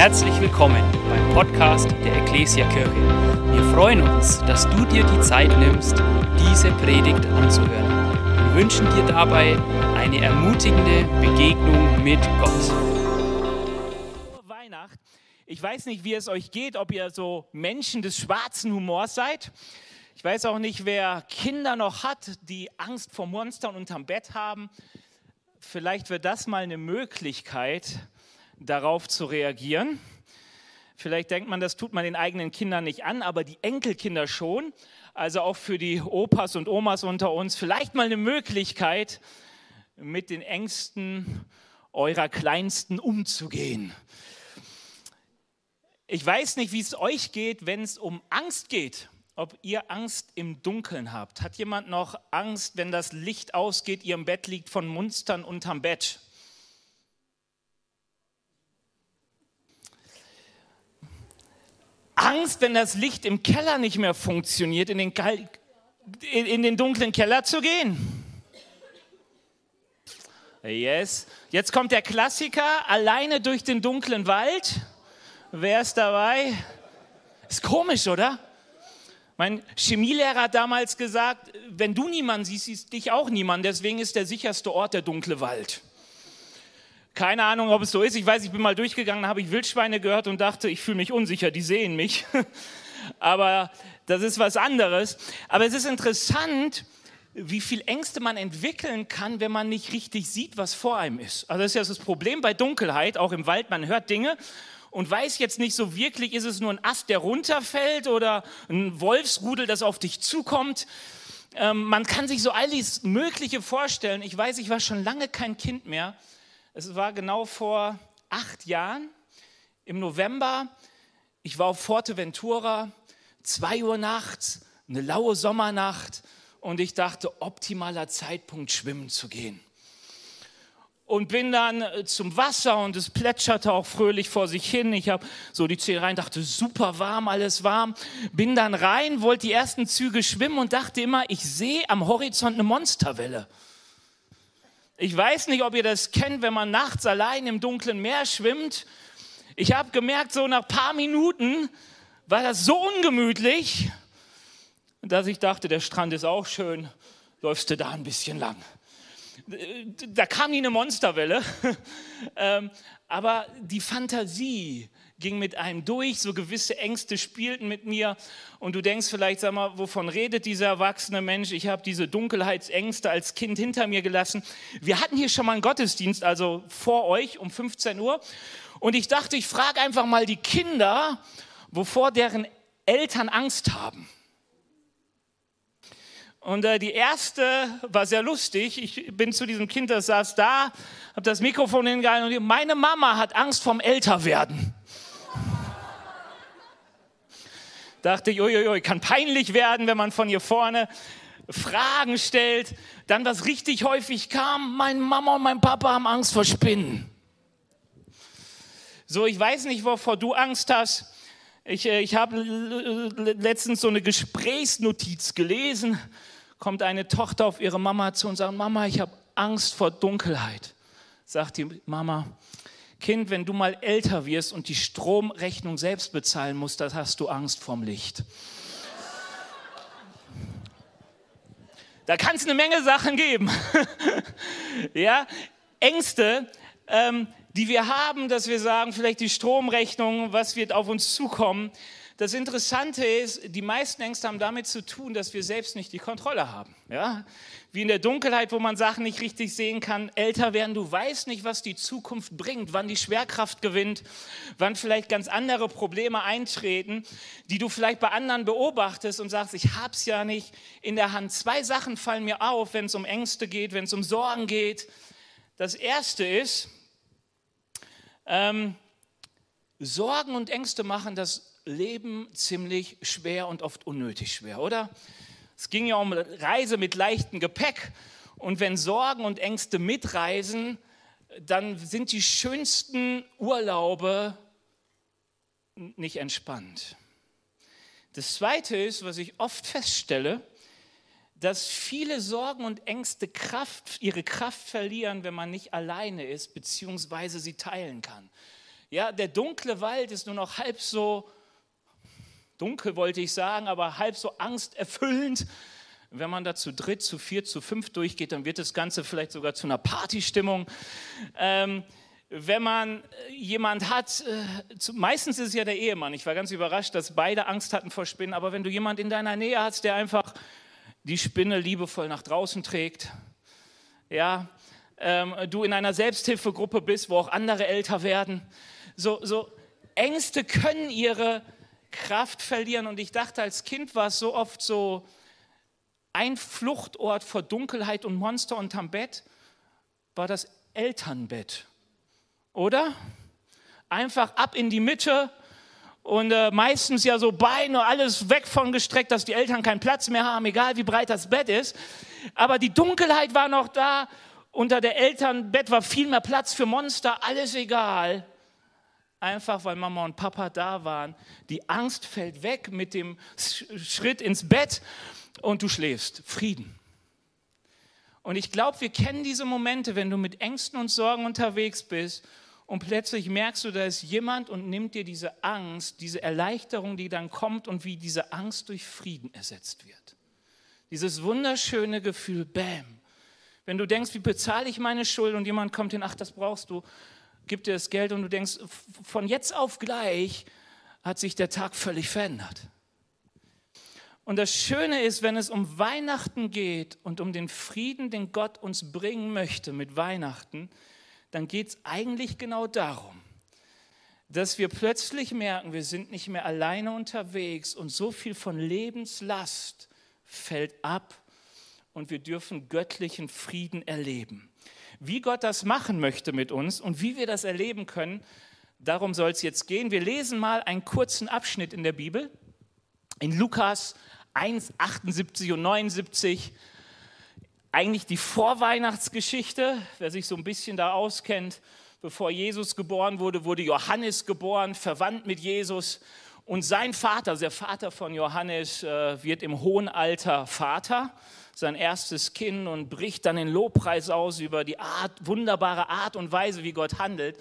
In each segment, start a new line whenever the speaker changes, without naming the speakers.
Herzlich willkommen beim Podcast der Ecclesia Kirche. Wir freuen uns, dass du dir die Zeit nimmst, diese Predigt anzuhören. Wir wünschen dir dabei eine ermutigende Begegnung mit Gott.
Weihnacht. Ich weiß nicht, wie es euch geht, ob ihr so Menschen des schwarzen Humors seid. Ich weiß auch nicht, wer Kinder noch hat, die Angst vor Monstern unterm Bett haben. Vielleicht wird das mal eine Möglichkeit, darauf zu reagieren. Vielleicht denkt man, das tut man den eigenen Kindern nicht an, aber die Enkelkinder schon. Also auch für die Opas und Omas unter uns vielleicht mal eine Möglichkeit, mit den Ängsten eurer Kleinsten umzugehen. Ich weiß nicht, wie es euch geht, wenn es um Angst geht. Ob ihr Angst im Dunkeln habt. Hat jemand noch Angst, wenn das Licht ausgeht, ihr im Bett liegt von Monstern unterm Bett? Angst, wenn das Licht im Keller nicht mehr funktioniert, in den, in den dunklen Keller zu gehen. Yes. Jetzt kommt der Klassiker, alleine durch den dunklen Wald. Wer ist dabei? Ist komisch, oder? Mein Chemielehrer hat damals gesagt, wenn du niemanden siehst, siehst dich auch niemand. Deswegen ist der sicherste Ort der dunkle Wald. Keine Ahnung, ob es so ist. Ich weiß, ich bin mal durchgegangen, habe ich Wildschweine gehört und dachte, ich fühle mich unsicher, die sehen mich. Aber das ist was anderes. Aber es ist interessant, wie viel Ängste man entwickeln kann, wenn man nicht richtig sieht, was vor einem ist. Also das ist ja das Problem bei Dunkelheit, auch im Wald, man hört Dinge und weiß jetzt nicht so wirklich, ist es nur ein Ast, der runterfällt oder ein Wolfsrudel, das auf dich zukommt. Ähm, man kann sich so alles Mögliche vorstellen. Ich weiß, ich war schon lange kein Kind mehr. Es war genau vor acht Jahren im November. Ich war auf Forteventura, zwei Uhr nachts, eine laue Sommernacht und ich dachte, optimaler Zeitpunkt, schwimmen zu gehen und bin dann äh, zum Wasser und es plätscherte auch fröhlich vor sich hin. Ich habe so die Zähne rein, dachte, super warm, alles warm. Bin dann rein, wollte die ersten Züge schwimmen und dachte immer, ich sehe am Horizont eine Monsterwelle. Ich weiß nicht, ob ihr das kennt, wenn man nachts allein im dunklen Meer schwimmt. Ich habe gemerkt, so nach ein paar Minuten war das so ungemütlich, dass ich dachte, der Strand ist auch schön, läufst du da ein bisschen lang? Da kam nie eine Monsterwelle, ähm, aber die Fantasie ging mit einem durch, so gewisse Ängste spielten mit mir und du denkst vielleicht, sag mal, wovon redet dieser erwachsene Mensch? Ich habe diese Dunkelheitsängste als Kind hinter mir gelassen. Wir hatten hier schon mal einen Gottesdienst, also vor euch um 15 Uhr und ich dachte, ich frage einfach mal die Kinder, wovor deren Eltern Angst haben. Und äh, die erste war sehr lustig. Ich bin zu diesem Kind, das saß da, habe das Mikrofon hingehalten und meine Mama hat Angst vom Älterwerden. Dachte ich, uiuiui, kann peinlich werden, wenn man von hier vorne Fragen stellt. Dann, was richtig häufig kam, meine Mama und mein Papa haben Angst vor Spinnen. So, ich weiß nicht, wovor du Angst hast. Ich, äh, ich habe letztens so eine Gesprächsnotiz gelesen kommt eine Tochter auf ihre Mama zu und sagt, Mama, ich habe Angst vor Dunkelheit. Sagt die Mama, Kind, wenn du mal älter wirst und die Stromrechnung selbst bezahlen musst, dann hast du Angst vorm Licht. Da kann es eine Menge Sachen geben. ja, Ängste, ähm, die wir haben, dass wir sagen, vielleicht die Stromrechnung, was wird auf uns zukommen, das Interessante ist, die meisten Ängste haben damit zu tun, dass wir selbst nicht die Kontrolle haben. Ja? Wie in der Dunkelheit, wo man Sachen nicht richtig sehen kann, älter werden, du weißt nicht, was die Zukunft bringt, wann die Schwerkraft gewinnt, wann vielleicht ganz andere Probleme eintreten, die du vielleicht bei anderen beobachtest und sagst, ich hab's ja nicht in der Hand. Zwei Sachen fallen mir auf, wenn es um Ängste geht, wenn es um Sorgen geht. Das erste ist, ähm, Sorgen und Ängste machen das Leben ziemlich schwer und oft unnötig schwer, oder? Es ging ja um Reise mit leichtem Gepäck. Und wenn Sorgen und Ängste mitreisen, dann sind die schönsten Urlaube nicht entspannt. Das Zweite ist, was ich oft feststelle, dass viele Sorgen und Ängste Kraft, ihre Kraft verlieren, wenn man nicht alleine ist, beziehungsweise sie teilen kann. Ja, der dunkle Wald ist nur noch halb so dunkel, wollte ich sagen, aber halb so angsterfüllend. Wenn man da zu dritt, zu vier, zu fünf durchgeht, dann wird das Ganze vielleicht sogar zu einer Partystimmung. Ähm, wenn man äh, jemand hat, äh, meistens ist es ja der Ehemann. Ich war ganz überrascht, dass beide Angst hatten vor Spinnen. Aber wenn du jemand in deiner Nähe hast, der einfach die Spinne liebevoll nach draußen trägt, ja, ähm, du in einer Selbsthilfegruppe bist, wo auch andere älter werden, so, so Ängste können ihre Kraft verlieren. Und ich dachte, als Kind war es so oft so ein Fluchtort vor Dunkelheit und Monster unterm Bett, war das Elternbett. Oder? Einfach ab in die Mitte und äh, meistens ja so Beine, alles weg von gestreckt, dass die Eltern keinen Platz mehr haben, egal wie breit das Bett ist. Aber die Dunkelheit war noch da. Unter der Elternbett war viel mehr Platz für Monster, alles egal einfach weil Mama und Papa da waren. Die Angst fällt weg mit dem Schritt ins Bett und du schläfst. Frieden. Und ich glaube, wir kennen diese Momente, wenn du mit Ängsten und Sorgen unterwegs bist und plötzlich merkst du, da ist jemand und nimmt dir diese Angst, diese Erleichterung, die dann kommt und wie diese Angst durch Frieden ersetzt wird. Dieses wunderschöne Gefühl, bam. Wenn du denkst, wie bezahle ich meine Schuld und jemand kommt hin, ach, das brauchst du, gibt dir das Geld und du denkst, von jetzt auf gleich hat sich der Tag völlig verändert. Und das Schöne ist, wenn es um Weihnachten geht und um den Frieden, den Gott uns bringen möchte mit Weihnachten, dann geht es eigentlich genau darum, dass wir plötzlich merken, wir sind nicht mehr alleine unterwegs und so viel von Lebenslast fällt ab und wir dürfen göttlichen Frieden erleben. Wie Gott das machen möchte mit uns und wie wir das erleben können, darum soll es jetzt gehen. Wir lesen mal einen kurzen Abschnitt in der Bibel. In Lukas 1, 78 und 79 eigentlich die Vorweihnachtsgeschichte, wer sich so ein bisschen da auskennt. Bevor Jesus geboren wurde, wurde Johannes geboren, verwandt mit Jesus. Und sein Vater, der Vater von Johannes, äh, wird im hohen Alter Vater sein erstes Kind und bricht dann in Lobpreis aus über die Art, wunderbare Art und Weise, wie Gott handelt.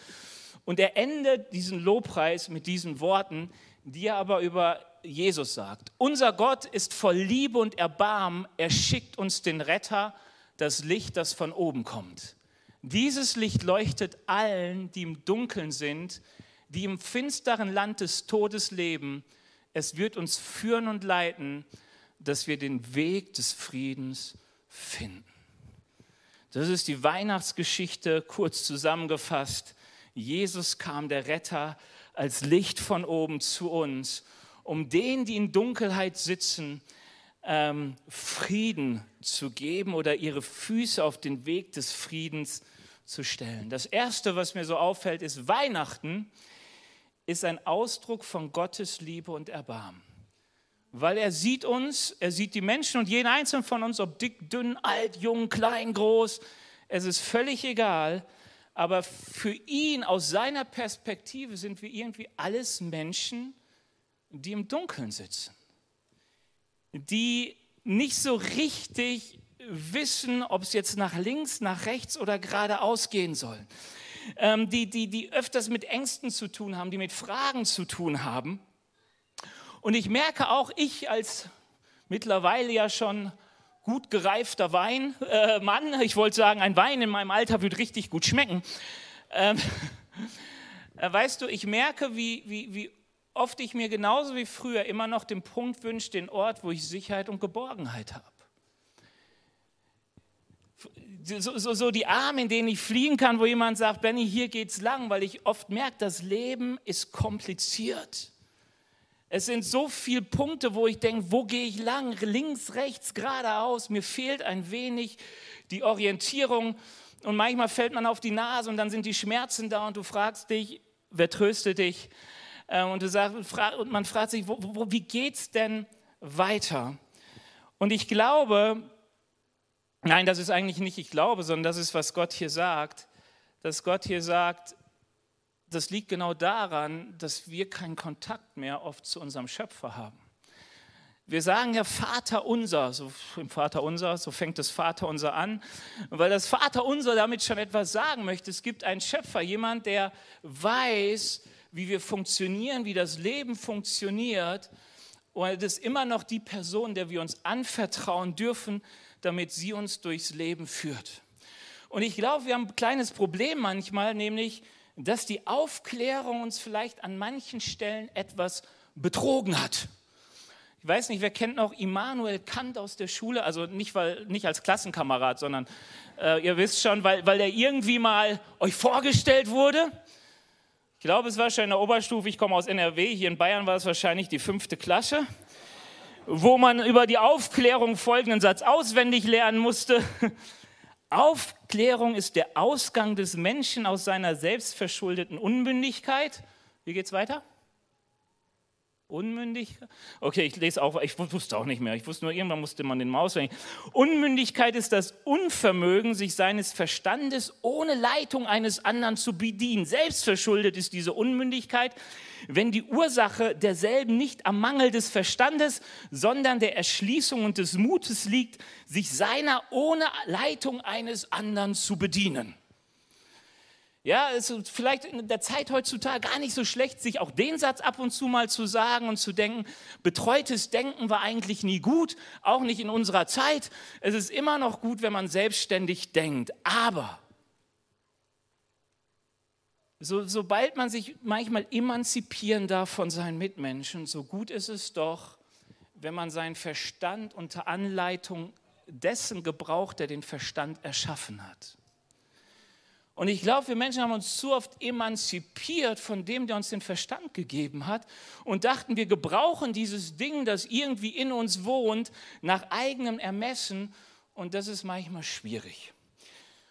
Und er endet diesen Lobpreis mit diesen Worten, die er aber über Jesus sagt. Unser Gott ist voll Liebe und Erbarmen. Er schickt uns den Retter, das Licht, das von oben kommt. Dieses Licht leuchtet allen, die im Dunkeln sind, die im finsteren Land des Todes leben. Es wird uns führen und leiten dass wir den Weg des Friedens finden. Das ist die Weihnachtsgeschichte kurz zusammengefasst. Jesus kam, der Retter, als Licht von oben zu uns, um denen, die in Dunkelheit sitzen, ähm, Frieden zu geben oder ihre Füße auf den Weg des Friedens zu stellen. Das Erste, was mir so auffällt, ist, Weihnachten ist ein Ausdruck von Gottes Liebe und Erbarmen weil er sieht uns, er sieht die Menschen und jeden einzelnen von uns, ob dick, dünn, alt, jung, klein, groß, es ist völlig egal, aber für ihn aus seiner Perspektive sind wir irgendwie alles Menschen, die im Dunkeln sitzen, die nicht so richtig wissen, ob es jetzt nach links, nach rechts oder geradeaus gehen soll, ähm, die, die, die öfters mit Ängsten zu tun haben, die mit Fragen zu tun haben. Und ich merke auch, ich als mittlerweile ja schon gut gereifter Weinmann, äh, ich wollte sagen, ein Wein in meinem Alter wird richtig gut schmecken. Ähm, äh, weißt du, ich merke, wie, wie, wie oft ich mir genauso wie früher immer noch den Punkt wünsche, den Ort, wo ich Sicherheit und Geborgenheit habe. So, so, so, die Arme, in denen ich fliegen kann, wo jemand sagt, Benny, hier geht's lang, weil ich oft merke, das Leben ist kompliziert. Es sind so viele Punkte, wo ich denke, wo gehe ich lang? Links, rechts, geradeaus. Mir fehlt ein wenig die Orientierung. Und manchmal fällt man auf die Nase und dann sind die Schmerzen da und du fragst dich, wer tröstet dich? Äh, und, du sagst, und man fragt sich, wo, wo, wie geht es denn weiter? Und ich glaube, nein, das ist eigentlich nicht ich glaube, sondern das ist, was Gott hier sagt, dass Gott hier sagt, das liegt genau daran, dass wir keinen Kontakt mehr oft zu unserem Schöpfer haben. Wir sagen ja Vater unser, so im Vater unser, so fängt das Vater unser an, weil das Vater unser damit schon etwas sagen möchte. Es gibt einen Schöpfer, jemand, der weiß, wie wir funktionieren, wie das Leben funktioniert. Und es ist immer noch die Person, der wir uns anvertrauen dürfen, damit sie uns durchs Leben führt. Und ich glaube, wir haben ein kleines Problem manchmal, nämlich, dass die Aufklärung uns vielleicht an manchen Stellen etwas betrogen hat. Ich weiß nicht, wer kennt noch Immanuel Kant aus der Schule? Also nicht, weil, nicht als Klassenkamerad, sondern äh, ihr wisst schon, weil, weil er irgendwie mal euch vorgestellt wurde. Ich glaube, es war schon in der Oberstufe, ich komme aus NRW, hier in Bayern war es wahrscheinlich die fünfte Klasse, wo man über die Aufklärung folgenden Satz auswendig lernen musste. Aufklärung ist der Ausgang des Menschen aus seiner selbstverschuldeten Unmündigkeit. Wie geht's weiter? Unmündig? Okay, ich lese auch, ich wusste auch nicht mehr. Ich wusste nur, irgendwann musste man den Maus hängen. Unmündigkeit ist das Unvermögen, sich seines Verstandes ohne Leitung eines anderen zu bedienen. Selbstverschuldet ist diese Unmündigkeit, wenn die Ursache derselben nicht am Mangel des Verstandes, sondern der Erschließung und des Mutes liegt, sich seiner ohne Leitung eines anderen zu bedienen. Ja, es ist vielleicht in der Zeit heutzutage gar nicht so schlecht, sich auch den Satz ab und zu mal zu sagen und zu denken, betreutes Denken war eigentlich nie gut, auch nicht in unserer Zeit. Es ist immer noch gut, wenn man selbstständig denkt. Aber so, sobald man sich manchmal emanzipieren darf von seinen Mitmenschen, so gut ist es doch, wenn man seinen Verstand unter Anleitung dessen gebraucht, der den Verstand erschaffen hat. Und ich glaube, wir Menschen haben uns zu oft emanzipiert von dem, der uns den Verstand gegeben hat und dachten, wir gebrauchen dieses Ding, das irgendwie in uns wohnt, nach eigenem Ermessen. Und das ist manchmal schwierig.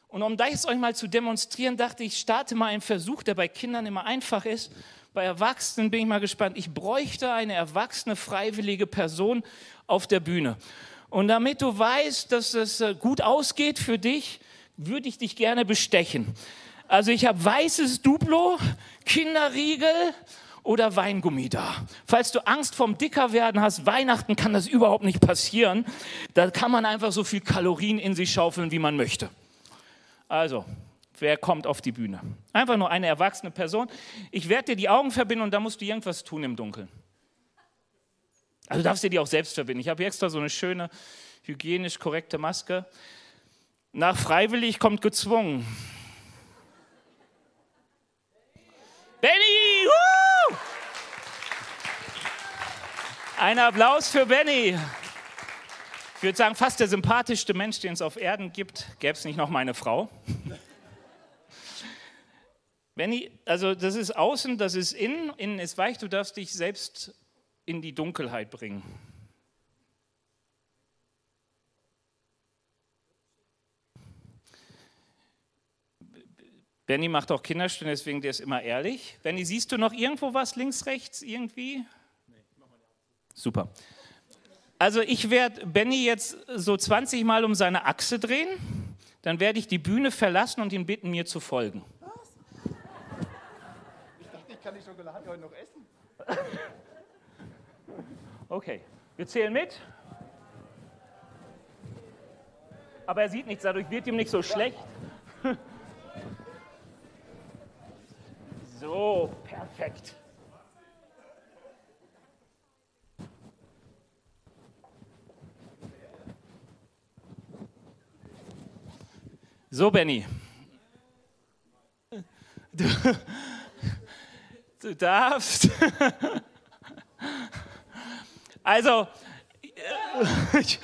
Und um das euch mal zu demonstrieren, dachte ich, starte mal einen Versuch, der bei Kindern immer einfach ist. Bei Erwachsenen bin ich mal gespannt. Ich bräuchte eine erwachsene, freiwillige Person auf der Bühne. Und damit du weißt, dass es äh, gut ausgeht für dich, würde ich dich gerne bestechen. Also ich habe weißes Duplo, Kinderriegel oder Weingummi da. Falls du Angst vom Dickerwerden hast, Weihnachten kann das überhaupt nicht passieren. Da kann man einfach so viel Kalorien in sich schaufeln, wie man möchte. Also, wer kommt auf die Bühne? Einfach nur eine erwachsene Person. Ich werde dir die Augen verbinden und da musst du irgendwas tun im Dunkeln. Also darfst du dir auch selbst verbinden. Ich habe extra so eine schöne, hygienisch korrekte Maske. Nach freiwillig kommt gezwungen. Benny! Woo! Ein Applaus für Benny. Ich würde sagen, fast der sympathischste Mensch, den es auf Erden gibt, gäbe es nicht noch meine Frau. Benny, also das ist außen, das ist innen, innen ist weich, du darfst dich selbst in die Dunkelheit bringen. Benny macht auch Kinderstunden, deswegen der ist immer ehrlich. Benny, siehst du noch irgendwo was links, rechts, irgendwie? Nee, mach mal Super. Also ich werde Benny jetzt so 20 Mal um seine Achse drehen, dann werde ich die Bühne verlassen und ihn bitten, mir zu folgen. Was? Ich dachte, ich kann die Schokolade heute noch essen. Okay, wir zählen mit. Aber er sieht nichts, dadurch wird ihm nicht so schlecht. So, perfekt. So, Benny. Du, du darfst. Also, ich,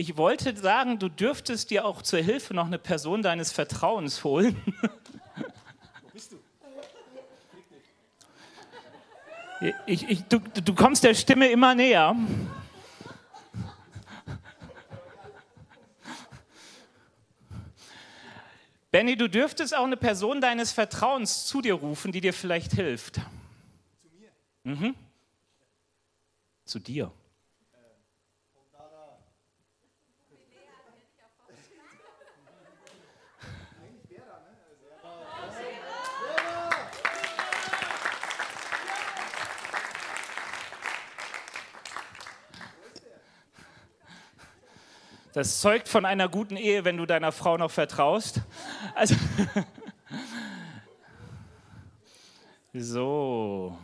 ich wollte sagen, du dürftest dir auch zur Hilfe noch eine Person deines Vertrauens holen. Wo bist du? Ich, ich, du, du kommst der Stimme immer näher. Benny, du dürftest auch eine Person deines Vertrauens zu dir rufen, die dir vielleicht hilft. Zu mir? Mhm. Zu dir. Das zeugt von einer guten Ehe, wenn du deiner Frau noch vertraust. Also so.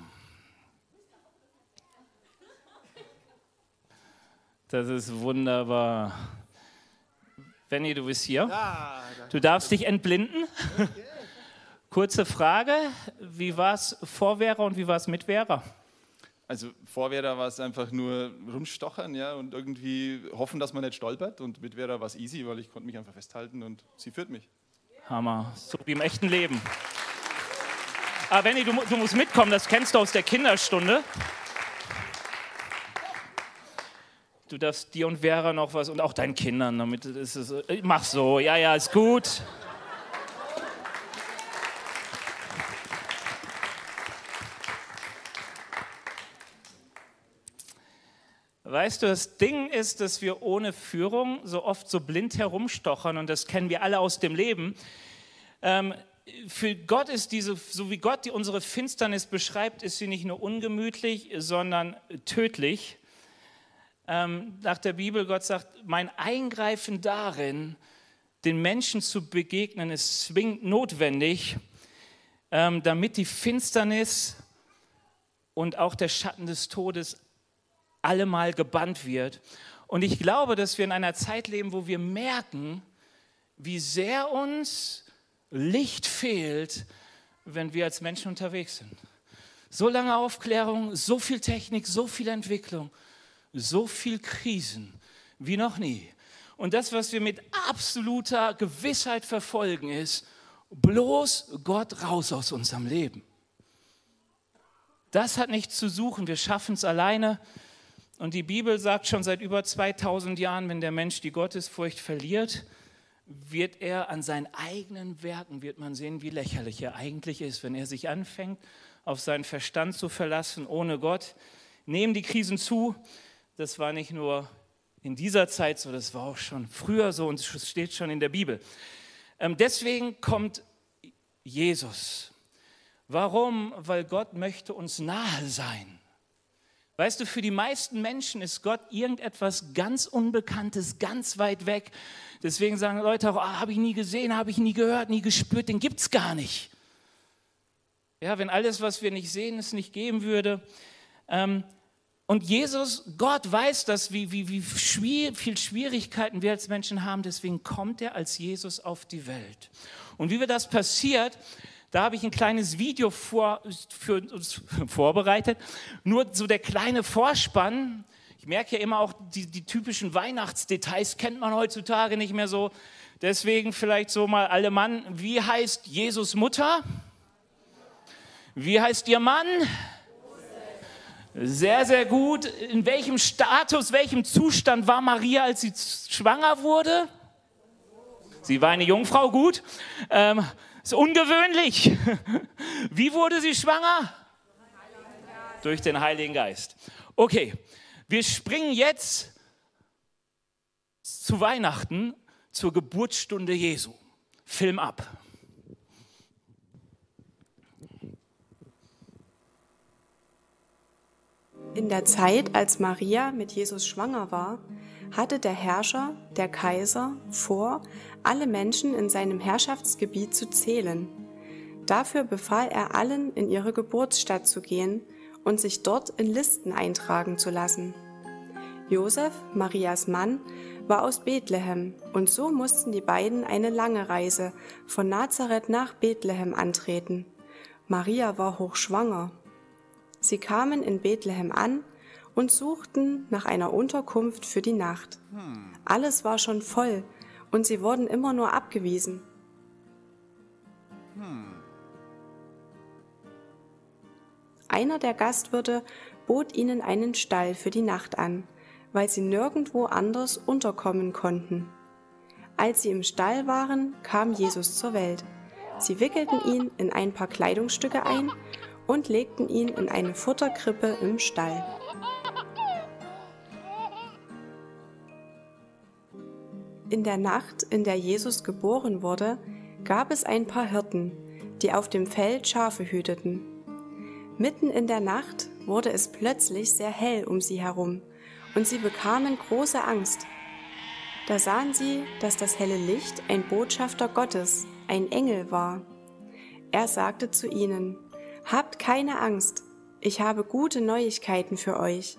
Das ist wunderbar. Benny, du bist hier. Du darfst dich entblinden. Kurze Frage: Wie war es vor Vera und wie war es mit Vera?
Also vor Vera war es einfach nur rumstochern ja, und irgendwie hoffen, dass man nicht stolpert. Und mit Vera war es easy, weil ich konnte mich einfach festhalten und sie führt mich.
Hammer, so wie im echten Leben. Aber Benny, du, du musst mitkommen, das kennst du aus der Kinderstunde. Du darfst dir und Vera noch was und auch deinen Kindern, damit ist es. Mach so, ja, ja, ist gut. Weißt du, das Ding ist, dass wir ohne Führung so oft so blind herumstochern und das kennen wir alle aus dem Leben. Ähm, für Gott ist diese, so wie Gott die unsere Finsternis beschreibt, ist sie nicht nur ungemütlich, sondern tödlich ähm, nach der Bibel, Gott sagt, mein Eingreifen darin, den Menschen zu begegnen, ist zwingend notwendig, ähm, damit die Finsternis und auch der Schatten des Todes allemal gebannt wird. Und ich glaube, dass wir in einer Zeit leben, wo wir merken, wie sehr uns Licht fehlt, wenn wir als Menschen unterwegs sind. So lange Aufklärung, so viel Technik, so viel Entwicklung so viel Krisen wie noch nie. Und das, was wir mit absoluter Gewissheit verfolgen, ist bloß Gott raus aus unserem Leben. Das hat nichts zu suchen, wir schaffen es alleine. Und die Bibel sagt schon seit über 2000 Jahren, wenn der Mensch die Gottesfurcht verliert, wird er an seinen eigenen Werken, wird man sehen, wie lächerlich er eigentlich ist, wenn er sich anfängt, auf seinen Verstand zu verlassen, ohne Gott. Nehmen die Krisen zu, das war nicht nur in dieser Zeit so, das war auch schon früher so und es steht schon in der Bibel. Ähm, deswegen kommt Jesus. Warum? Weil Gott möchte uns nahe sein. Weißt du, für die meisten Menschen ist Gott irgendetwas ganz Unbekanntes, ganz weit weg. Deswegen sagen Leute auch, ah, habe ich nie gesehen, habe ich nie gehört, nie gespürt, den gibt es gar nicht. Ja, wenn alles, was wir nicht sehen, es nicht geben würde. Ähm, und Jesus, Gott weiß das, wie, wie, wie viel Schwierigkeiten wir als Menschen haben. Deswegen kommt er als Jesus auf die Welt. Und wie wir das passiert, da habe ich ein kleines Video vor, für uns vorbereitet. Nur so der kleine Vorspann. Ich merke ja immer auch, die, die typischen Weihnachtsdetails kennt man heutzutage nicht mehr so. Deswegen vielleicht so mal alle Mann. Wie heißt Jesus Mutter? Wie heißt ihr Mann? Sehr, sehr gut. In welchem Status, welchem Zustand war Maria, als sie schwanger wurde? Sie war eine Jungfrau, gut. Ähm, ist ungewöhnlich. Wie wurde sie schwanger? Durch den Heiligen Geist. Okay, wir springen jetzt zu Weihnachten, zur Geburtsstunde Jesu. Film ab.
In der Zeit, als Maria mit Jesus schwanger war, hatte der Herrscher, der Kaiser, vor, alle Menschen in seinem Herrschaftsgebiet zu zählen. Dafür befahl er allen, in ihre Geburtsstadt zu gehen und sich dort in Listen eintragen zu lassen. Josef, Marias Mann, war aus Bethlehem und so mussten die beiden eine lange Reise von Nazareth nach Bethlehem antreten. Maria war hochschwanger Sie kamen in Bethlehem an und suchten nach einer Unterkunft für die Nacht. Alles war schon voll und sie wurden immer nur abgewiesen. Einer der Gastwirte bot ihnen einen Stall für die Nacht an, weil sie nirgendwo anders unterkommen konnten. Als sie im Stall waren, kam Jesus zur Welt. Sie wickelten ihn in ein paar Kleidungsstücke ein und legten ihn in eine Futterkrippe im Stall. In der Nacht, in der Jesus geboren wurde, gab es ein paar Hirten, die auf dem Feld Schafe hüteten. Mitten in der Nacht wurde es plötzlich sehr hell um sie herum, und sie bekamen große Angst. Da sahen sie, dass das helle Licht ein Botschafter Gottes, ein Engel war. Er sagte zu ihnen, Habt keine Angst, ich habe gute Neuigkeiten für euch.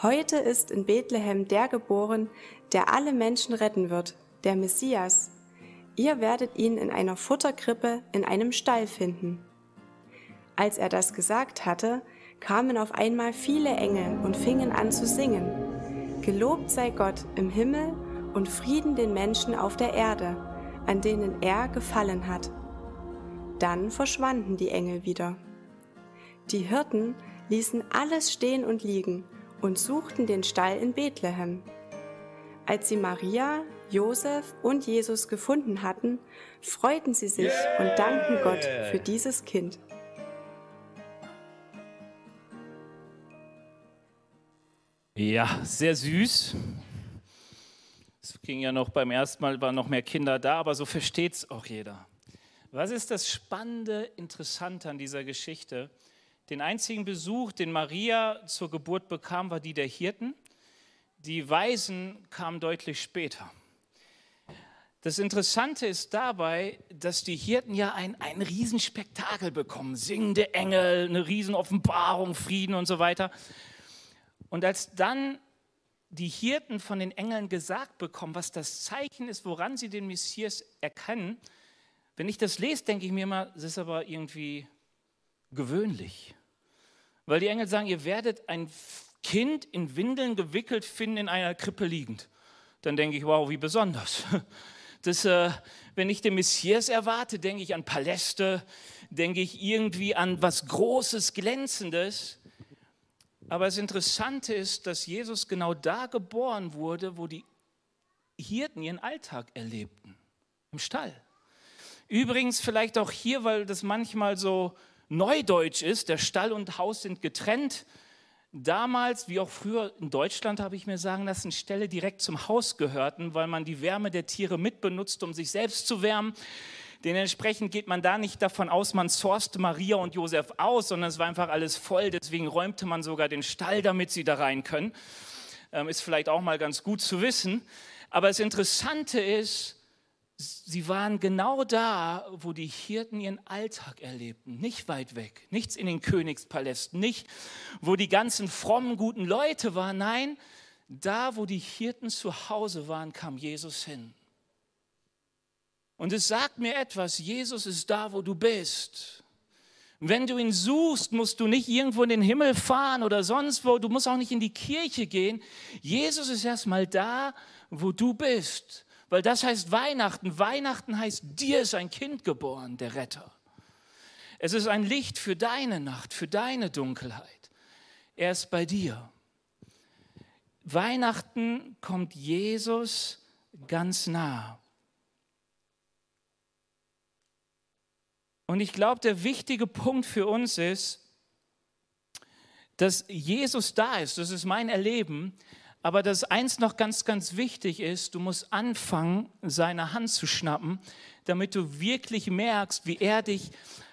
Heute ist in Bethlehem der geboren, der alle Menschen retten wird, der Messias. Ihr werdet ihn in einer Futterkrippe in einem Stall finden. Als er das gesagt hatte, kamen auf einmal viele Engel und fingen an zu singen. Gelobt sei Gott im Himmel und Frieden den Menschen auf der Erde, an denen er gefallen hat. Dann verschwanden die Engel wieder. Die Hirten ließen alles stehen und liegen und suchten den Stall in Bethlehem. Als sie Maria, Josef und Jesus gefunden hatten, freuten sie sich und dankten Gott für dieses Kind.
Ja, sehr süß. Es ging ja noch beim ersten Mal, waren noch mehr Kinder da, aber so versteht es auch jeder. Was ist das Spannende, Interessante an dieser Geschichte? Den einzigen Besuch, den Maria zur Geburt bekam, war die der Hirten. Die Weisen kamen deutlich später. Das Interessante ist dabei, dass die Hirten ja ein, ein Riesenspektakel bekommen. Singende Engel, eine Riesenoffenbarung, Frieden und so weiter. Und als dann die Hirten von den Engeln gesagt bekommen, was das Zeichen ist, woran sie den Messias erkennen, wenn ich das lese, denke ich mir immer, das ist aber irgendwie gewöhnlich. Weil die Engel sagen, ihr werdet ein Kind in Windeln gewickelt finden, in einer Krippe liegend. Dann denke ich, wow, wie besonders. Das, äh, wenn ich den Messias erwarte, denke ich an Paläste, denke ich irgendwie an was Großes, Glänzendes. Aber das Interessante ist, dass Jesus genau da geboren wurde, wo die Hirten ihren Alltag erlebten, im Stall. Übrigens vielleicht auch hier, weil das manchmal so neudeutsch ist, der Stall und Haus sind getrennt. Damals, wie auch früher in Deutschland, habe ich mir sagen lassen, Ställe direkt zum Haus gehörten, weil man die Wärme der Tiere mitbenutzt, um sich selbst zu wärmen. Dementsprechend geht man da nicht davon aus, man sourced Maria und Josef aus, sondern es war einfach alles voll. Deswegen räumte man sogar den Stall, damit sie da rein können. Ähm, ist vielleicht auch mal ganz gut zu wissen. Aber das Interessante ist, sie waren genau da, wo die Hirten ihren Alltag erlebten, nicht weit weg, nichts in den Königspalästen, nicht wo die ganzen frommen, guten Leute waren, nein, da, wo die Hirten zu Hause waren, kam Jesus hin. Und es sagt mir etwas, Jesus ist da, wo du bist. Wenn du ihn suchst, musst du nicht irgendwo in den Himmel fahren oder sonst wo, du musst auch nicht in die Kirche gehen. Jesus ist erstmal da, wo du bist. Weil das heißt Weihnachten. Weihnachten heißt, dir ist ein Kind geboren, der Retter. Es ist ein Licht für deine Nacht, für deine Dunkelheit. Er ist bei dir. Weihnachten kommt Jesus ganz nah. Und ich glaube, der wichtige Punkt für uns ist, dass Jesus da ist, das ist mein Erleben, aber dass eins noch ganz, ganz wichtig ist, du musst anfangen, seine Hand zu schnappen, damit du wirklich merkst, wie er dich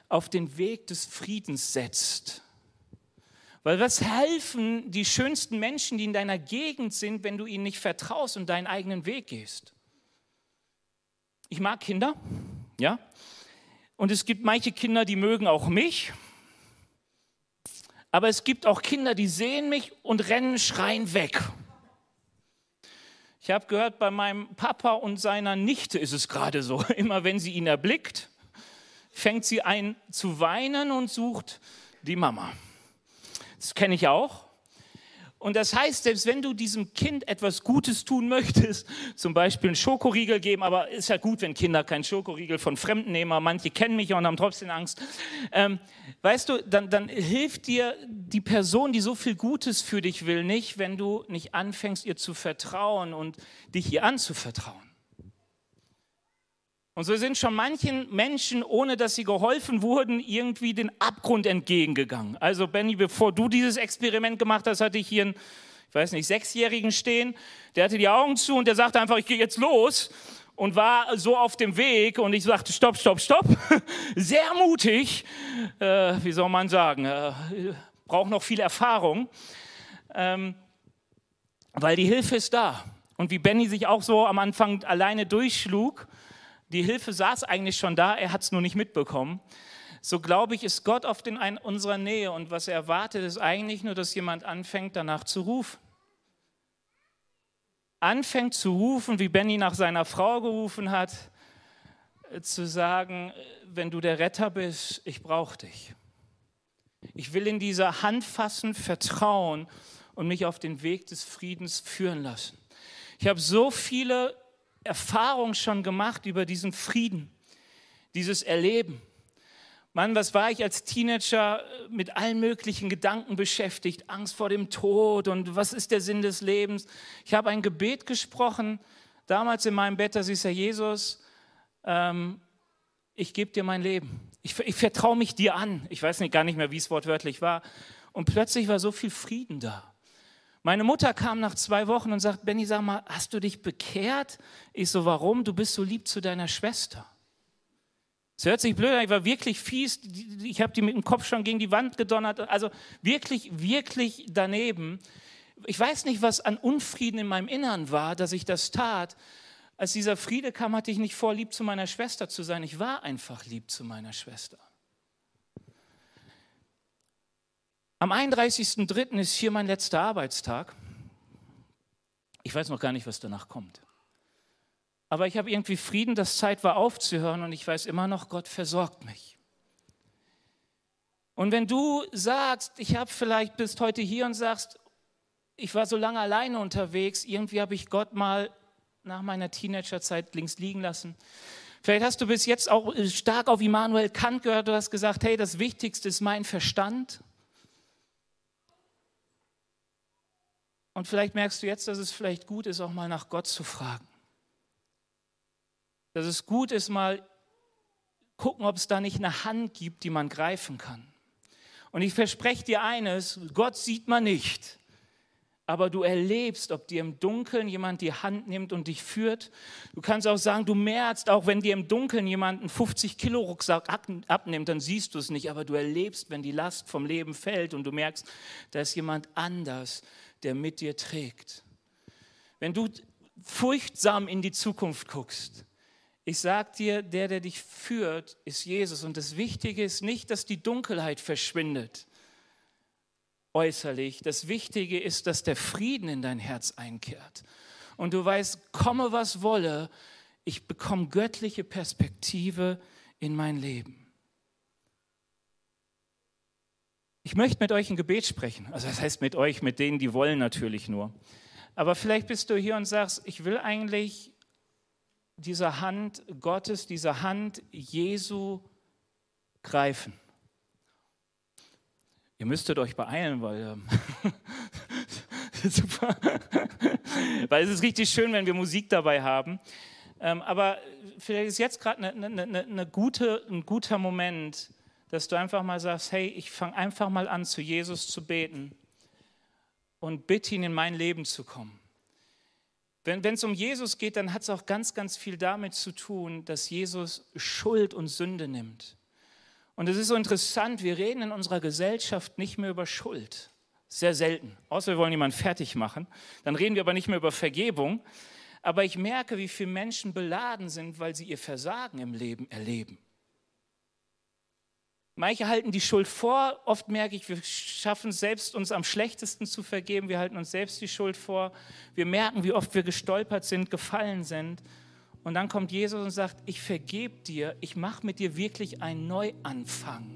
auf den Weg des Friedens setzt. Weil was helfen die schönsten Menschen, die in deiner Gegend sind, wenn du ihnen nicht vertraust und deinen eigenen Weg gehst? Ich mag Kinder, ja, und es gibt manche Kinder, die mögen auch mich. Aber es gibt auch Kinder, die sehen mich und rennen, schreien weg. Ich habe gehört, bei meinem Papa und seiner Nichte ist es gerade so. Immer wenn sie ihn erblickt, fängt sie an zu weinen und sucht die Mama. Das kenne ich auch. Und das heißt, selbst wenn du diesem Kind etwas Gutes tun möchtest, zum Beispiel einen Schokoriegel geben, aber ist ja gut, wenn Kinder keinen Schokoriegel von Fremden nehmen, manche kennen mich und haben trotzdem Angst. Ähm, weißt du, dann, dann hilft dir die Person, die so viel Gutes für dich will, nicht, wenn du nicht anfängst, ihr zu vertrauen und dich ihr anzuvertrauen. Und so sind schon manchen Menschen, ohne dass sie geholfen wurden, irgendwie den Abgrund entgegengegangen. Also Benny, bevor du dieses Experiment gemacht hast, hatte ich hier einen, ich weiß nicht, Sechsjährigen stehen, der hatte die Augen zu und der sagte einfach, ich gehe jetzt los und war so auf dem Weg und ich sagte, stopp, stopp, stopp. Sehr mutig, äh, wie soll man sagen, äh, braucht noch viel Erfahrung, ähm, weil die Hilfe ist da. Und wie Benny sich auch so am Anfang alleine durchschlug, die Hilfe saß eigentlich schon da, er hat es nur nicht mitbekommen. So glaube ich, ist Gott oft in unserer Nähe und was er erwartet, ist eigentlich nur, dass jemand anfängt, danach zu rufen. Anfängt zu rufen, wie Benny nach seiner Frau gerufen hat, äh, zu sagen, äh, wenn du der Retter bist, ich brauche dich. Ich will in dieser Hand fassen, vertrauen und mich auf den Weg des Friedens führen lassen. Ich habe so viele Erfahrungen schon gemacht über diesen Frieden, dieses Erleben. Mann, was war ich als Teenager mit allen möglichen Gedanken beschäftigt? Angst vor dem Tod und was ist der Sinn des Lebens? Ich habe ein Gebet gesprochen, damals in meinem Bett, das ist ja Jesus, ähm, ich gebe dir mein Leben. Ich, ich vertraue mich dir an. Ich weiß nicht, gar nicht mehr, wie es wortwörtlich war. Und plötzlich war so viel Frieden da. Meine Mutter kam nach zwei Wochen und sagt, Benny, sag mal, hast du dich bekehrt? Ich so, warum? Du bist so lieb zu deiner Schwester. Es hört sich blöd an, ich war wirklich fies. Ich habe die mit dem Kopf schon gegen die Wand gedonnert. Also wirklich, wirklich daneben. Ich weiß nicht, was an Unfrieden in meinem Innern war, dass ich das tat. Als dieser Friede kam, hatte ich nicht vor, lieb zu meiner Schwester zu sein. Ich war einfach lieb zu meiner Schwester. Am 31.03. ist hier mein letzter Arbeitstag. Ich weiß noch gar nicht, was danach kommt. Aber ich habe irgendwie Frieden, dass Zeit war aufzuhören und ich weiß immer noch, Gott versorgt mich. Und wenn du sagst, ich habe vielleicht bist heute hier und sagst, ich war so lange alleine unterwegs, irgendwie habe ich Gott mal nach meiner Teenagerzeit links liegen lassen. Vielleicht hast du bis jetzt auch stark auf Immanuel Kant gehört, du hast gesagt, hey, das Wichtigste ist mein Verstand. Und vielleicht merkst du jetzt, dass es vielleicht gut ist, auch mal nach Gott zu fragen. Dass es gut ist, mal gucken, ob es da nicht eine Hand gibt, die man greifen kann. Und ich verspreche dir eines, Gott sieht man nicht aber du erlebst, ob dir im Dunkeln jemand die Hand nimmt und dich führt. Du kannst auch sagen, du merkst, auch wenn dir im Dunkeln jemand einen 50 Kilo Rucksack abnimmt, dann siehst du es nicht, aber du erlebst, wenn die Last vom Leben fällt und du merkst, da ist jemand anders, der mit dir trägt. Wenn du furchtsam in die Zukunft guckst, ich sag dir, der, der dich führt, ist Jesus. Und das Wichtige ist nicht, dass die Dunkelheit verschwindet äußerlich. Das Wichtige ist, dass der Frieden in dein Herz einkehrt. Und du weißt, komme was wolle, ich bekomme göttliche Perspektive in mein Leben. Ich möchte mit euch ein Gebet sprechen. Also das heißt mit euch, mit denen, die wollen natürlich nur. Aber vielleicht bist du hier und sagst, ich will eigentlich dieser Hand Gottes, dieser Hand Jesu greifen. Ihr müsstet euch beeilen, weil ähm, super. weil es ist richtig schön, wenn wir Musik dabei haben. Ähm, aber vielleicht ist jetzt gerade eine, eine, eine, gute, ein guter Moment, dass du einfach mal sagst, hey, ich fange einfach mal an, zu Jesus zu beten und bitte ihn in mein Leben zu kommen. Wenn es um Jesus geht, dann hat es auch ganz, ganz viel damit zu tun, dass Jesus Schuld und Sünde nimmt. Und es ist so interessant, wir reden in unserer Gesellschaft nicht mehr über Schuld. Sehr selten. Außer wir wollen jemanden fertig machen. Dann reden wir aber nicht mehr über Vergebung. Aber ich merke, wie viele Menschen beladen sind, weil sie ihr Versagen im Leben erleben. Manche halten die Schuld vor. Oft merke ich, wir schaffen es selbst, uns am schlechtesten zu vergeben. Wir halten uns selbst die Schuld vor. Wir merken, wie oft wir gestolpert sind, gefallen sind. Und dann kommt Jesus und sagt, ich vergebe dir, ich mache mit dir wirklich einen Neuanfang.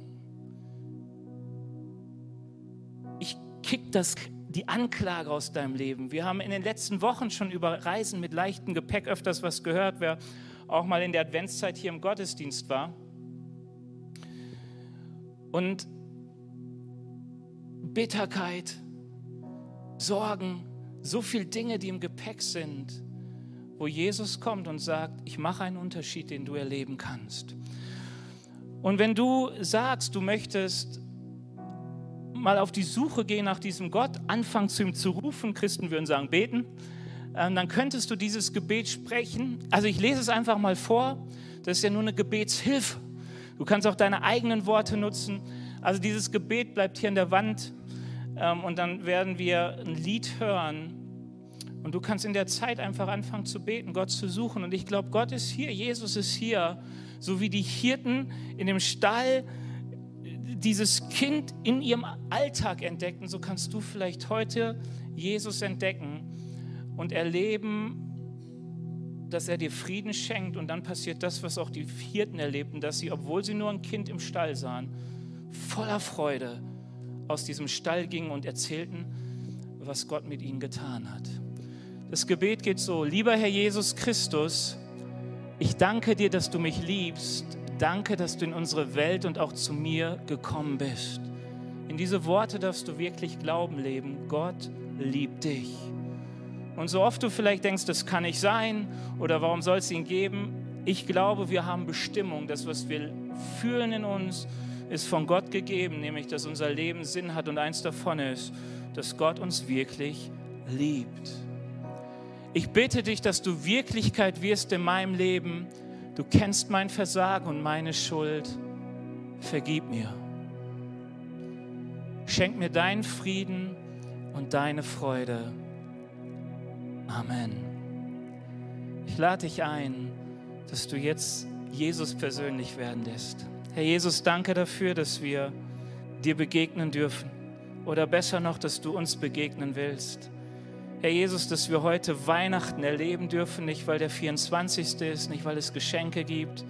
Ich kick das, die Anklage aus deinem Leben. Wir haben in den letzten Wochen schon über Reisen mit leichtem Gepäck öfters was gehört, wer auch mal in der Adventszeit hier im Gottesdienst war. Und Bitterkeit, Sorgen, so viele Dinge, die im Gepäck sind wo Jesus kommt und sagt, ich mache einen Unterschied, den du erleben kannst. Und wenn du sagst, du möchtest mal auf die Suche gehen nach diesem Gott, anfangen zu ihm zu rufen, Christen würden sagen, beten, ähm, dann könntest du dieses Gebet sprechen. Also ich lese es einfach mal vor, das ist ja nur eine Gebetshilfe. Du kannst auch deine eigenen Worte nutzen. Also dieses Gebet bleibt hier an der Wand ähm, und dann werden wir ein Lied hören Und du kannst in der Zeit einfach anfangen zu beten, Gott zu suchen. Und ich glaube, Gott ist hier, Jesus ist hier, so wie die Hirten in dem Stall dieses Kind in ihrem Alltag entdeckten, so kannst du vielleicht heute Jesus entdecken und erleben, dass er dir Frieden schenkt. Und dann passiert das, was auch die Hirten erlebten, dass sie, obwohl sie nur ein Kind im Stall sahen, voller Freude aus diesem Stall gingen und erzählten, was Gott mit ihnen getan hat. Das Gebet geht so, lieber Herr Jesus Christus, ich danke dir, dass du mich liebst. Danke, dass du in unsere Welt und auch zu mir gekommen bist. In diese Worte darfst du wirklich Glauben leben. Gott liebt dich. Und so oft du vielleicht denkst, das kann nicht sein oder warum soll es ihn geben, ich glaube, wir haben Bestimmung. Das, was wir fühlen in uns, ist von Gott gegeben, nämlich dass unser Leben Sinn hat und eins davon ist, dass Gott uns wirklich liebt. Ich bitte dich, dass du Wirklichkeit wirst in meinem Leben. Du kennst mein Versagen und meine Schuld. Vergib mir. Schenk mir deinen Frieden und deine Freude. Amen. Ich lade dich ein, dass du jetzt Jesus persönlich werden lässt. Herr Jesus, danke dafür, dass wir dir begegnen dürfen. Oder besser noch, dass du uns begegnen willst. Herr Jesus, dass wir heute Weihnachten erleben dürfen, nicht weil der 24. ist, nicht weil es Geschenke gibt,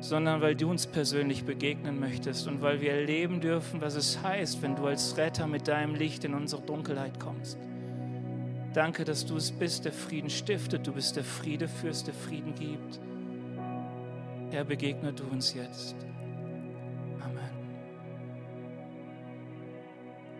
sondern weil du uns persönlich begegnen möchtest und weil wir erleben dürfen, was es heißt, wenn du als Retter mit deinem Licht in unsere Dunkelheit kommst. Danke, dass du es bist, der Frieden stiftet, du bist der Friedefürst, der Frieden gibt. Herr, begegne du uns jetzt. Amen.